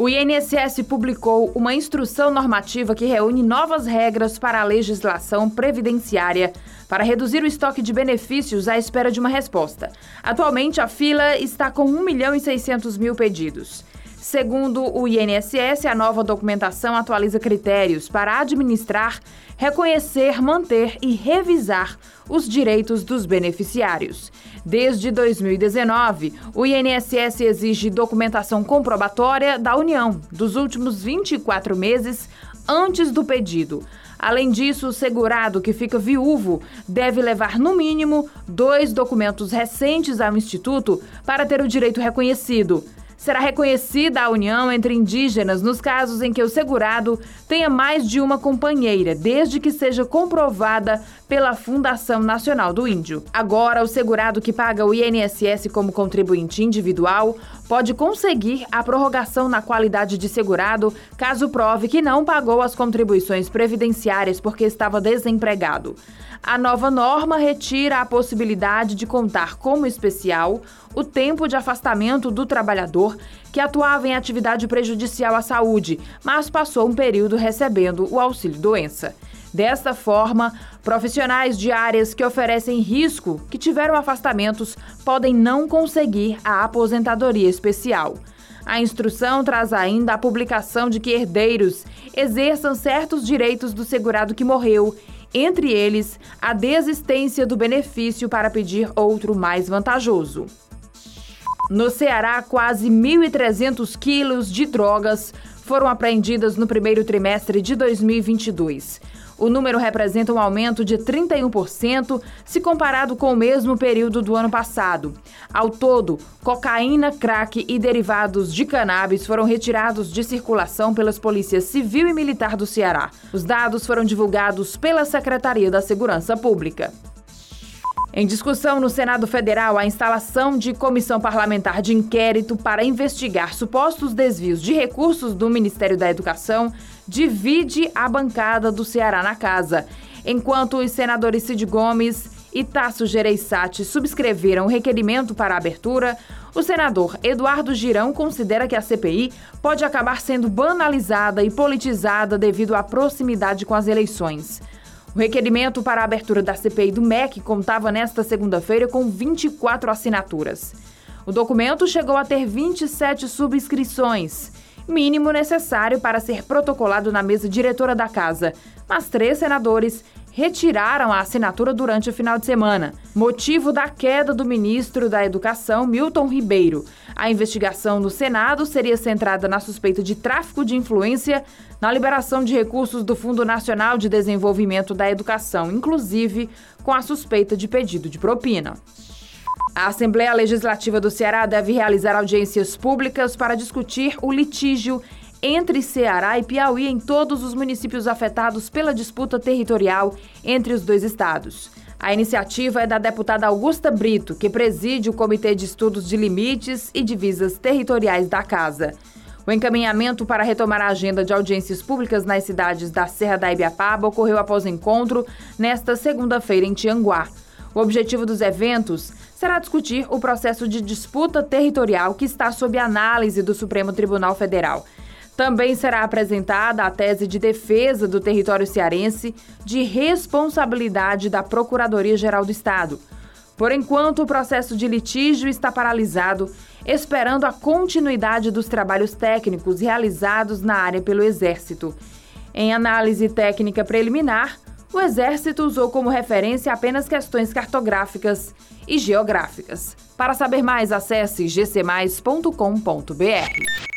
O INSS publicou uma instrução normativa que reúne novas regras para a legislação previdenciária para reduzir o estoque de benefícios à espera de uma resposta. Atualmente, a fila está com 1 milhão e 600 mil pedidos. Segundo o INSS, a nova documentação atualiza critérios para administrar, reconhecer, manter e revisar os direitos dos beneficiários. Desde 2019, o INSS exige documentação comprobatória da União dos últimos 24 meses antes do pedido. Além disso, o segurado que fica viúvo deve levar, no mínimo, dois documentos recentes ao Instituto para ter o direito reconhecido será reconhecida a união entre indígenas nos casos em que o segurado tenha mais de uma companheira, desde que seja comprovada pela Fundação Nacional do Índio. Agora, o segurado que paga o INSS como contribuinte individual pode conseguir a prorrogação na qualidade de segurado caso prove que não pagou as contribuições previdenciárias porque estava desempregado. A nova norma retira a possibilidade de contar como especial o tempo de afastamento do trabalhador que atuava em atividade prejudicial à saúde, mas passou um período recebendo o auxílio-doença. Desta forma, profissionais de áreas que oferecem risco, que tiveram afastamentos, podem não conseguir a aposentadoria especial. A instrução traz ainda a publicação de que herdeiros exerçam certos direitos do segurado que morreu entre eles a desistência do benefício para pedir outro mais vantajoso. No Ceará, quase 1.300 quilos de drogas foram apreendidas no primeiro trimestre de 2022. O número representa um aumento de 31% se comparado com o mesmo período do ano passado. Ao todo, cocaína, crack e derivados de cannabis foram retirados de circulação pelas polícias civil e militar do Ceará. Os dados foram divulgados pela Secretaria da Segurança Pública. Em discussão no Senado Federal, a instalação de comissão parlamentar de inquérito para investigar supostos desvios de recursos do Ministério da Educação divide a bancada do Ceará na casa. Enquanto os senadores Cid Gomes e Tasso Gereissati subscreveram o requerimento para a abertura, o senador Eduardo Girão considera que a CPI pode acabar sendo banalizada e politizada devido à proximidade com as eleições. O requerimento para a abertura da CPI do MEC contava nesta segunda-feira com 24 assinaturas. O documento chegou a ter 27 subscrições mínimo necessário para ser protocolado na mesa diretora da casa, mas três senadores retiraram a assinatura durante o final de semana, motivo da queda do ministro da Educação, Milton Ribeiro. A investigação no Senado seria centrada na suspeita de tráfico de influência na liberação de recursos do Fundo Nacional de Desenvolvimento da Educação, inclusive com a suspeita de pedido de propina. A Assembleia Legislativa do Ceará deve realizar audiências públicas para discutir o litígio entre Ceará e Piauí em todos os municípios afetados pela disputa territorial entre os dois estados. A iniciativa é da deputada Augusta Brito, que preside o Comitê de Estudos de Limites e Divisas Territoriais da Casa. O encaminhamento para retomar a agenda de audiências públicas nas cidades da Serra da Ibiapaba ocorreu após encontro nesta segunda-feira em Tianguá. O objetivo dos eventos será discutir o processo de disputa territorial que está sob análise do Supremo Tribunal Federal. Também será apresentada a tese de defesa do território cearense de responsabilidade da Procuradoria-Geral do Estado. Por enquanto, o processo de litígio está paralisado, esperando a continuidade dos trabalhos técnicos realizados na área pelo Exército. Em análise técnica preliminar, o Exército usou como referência apenas questões cartográficas e geográficas. Para saber mais, acesse gcmais.com.br.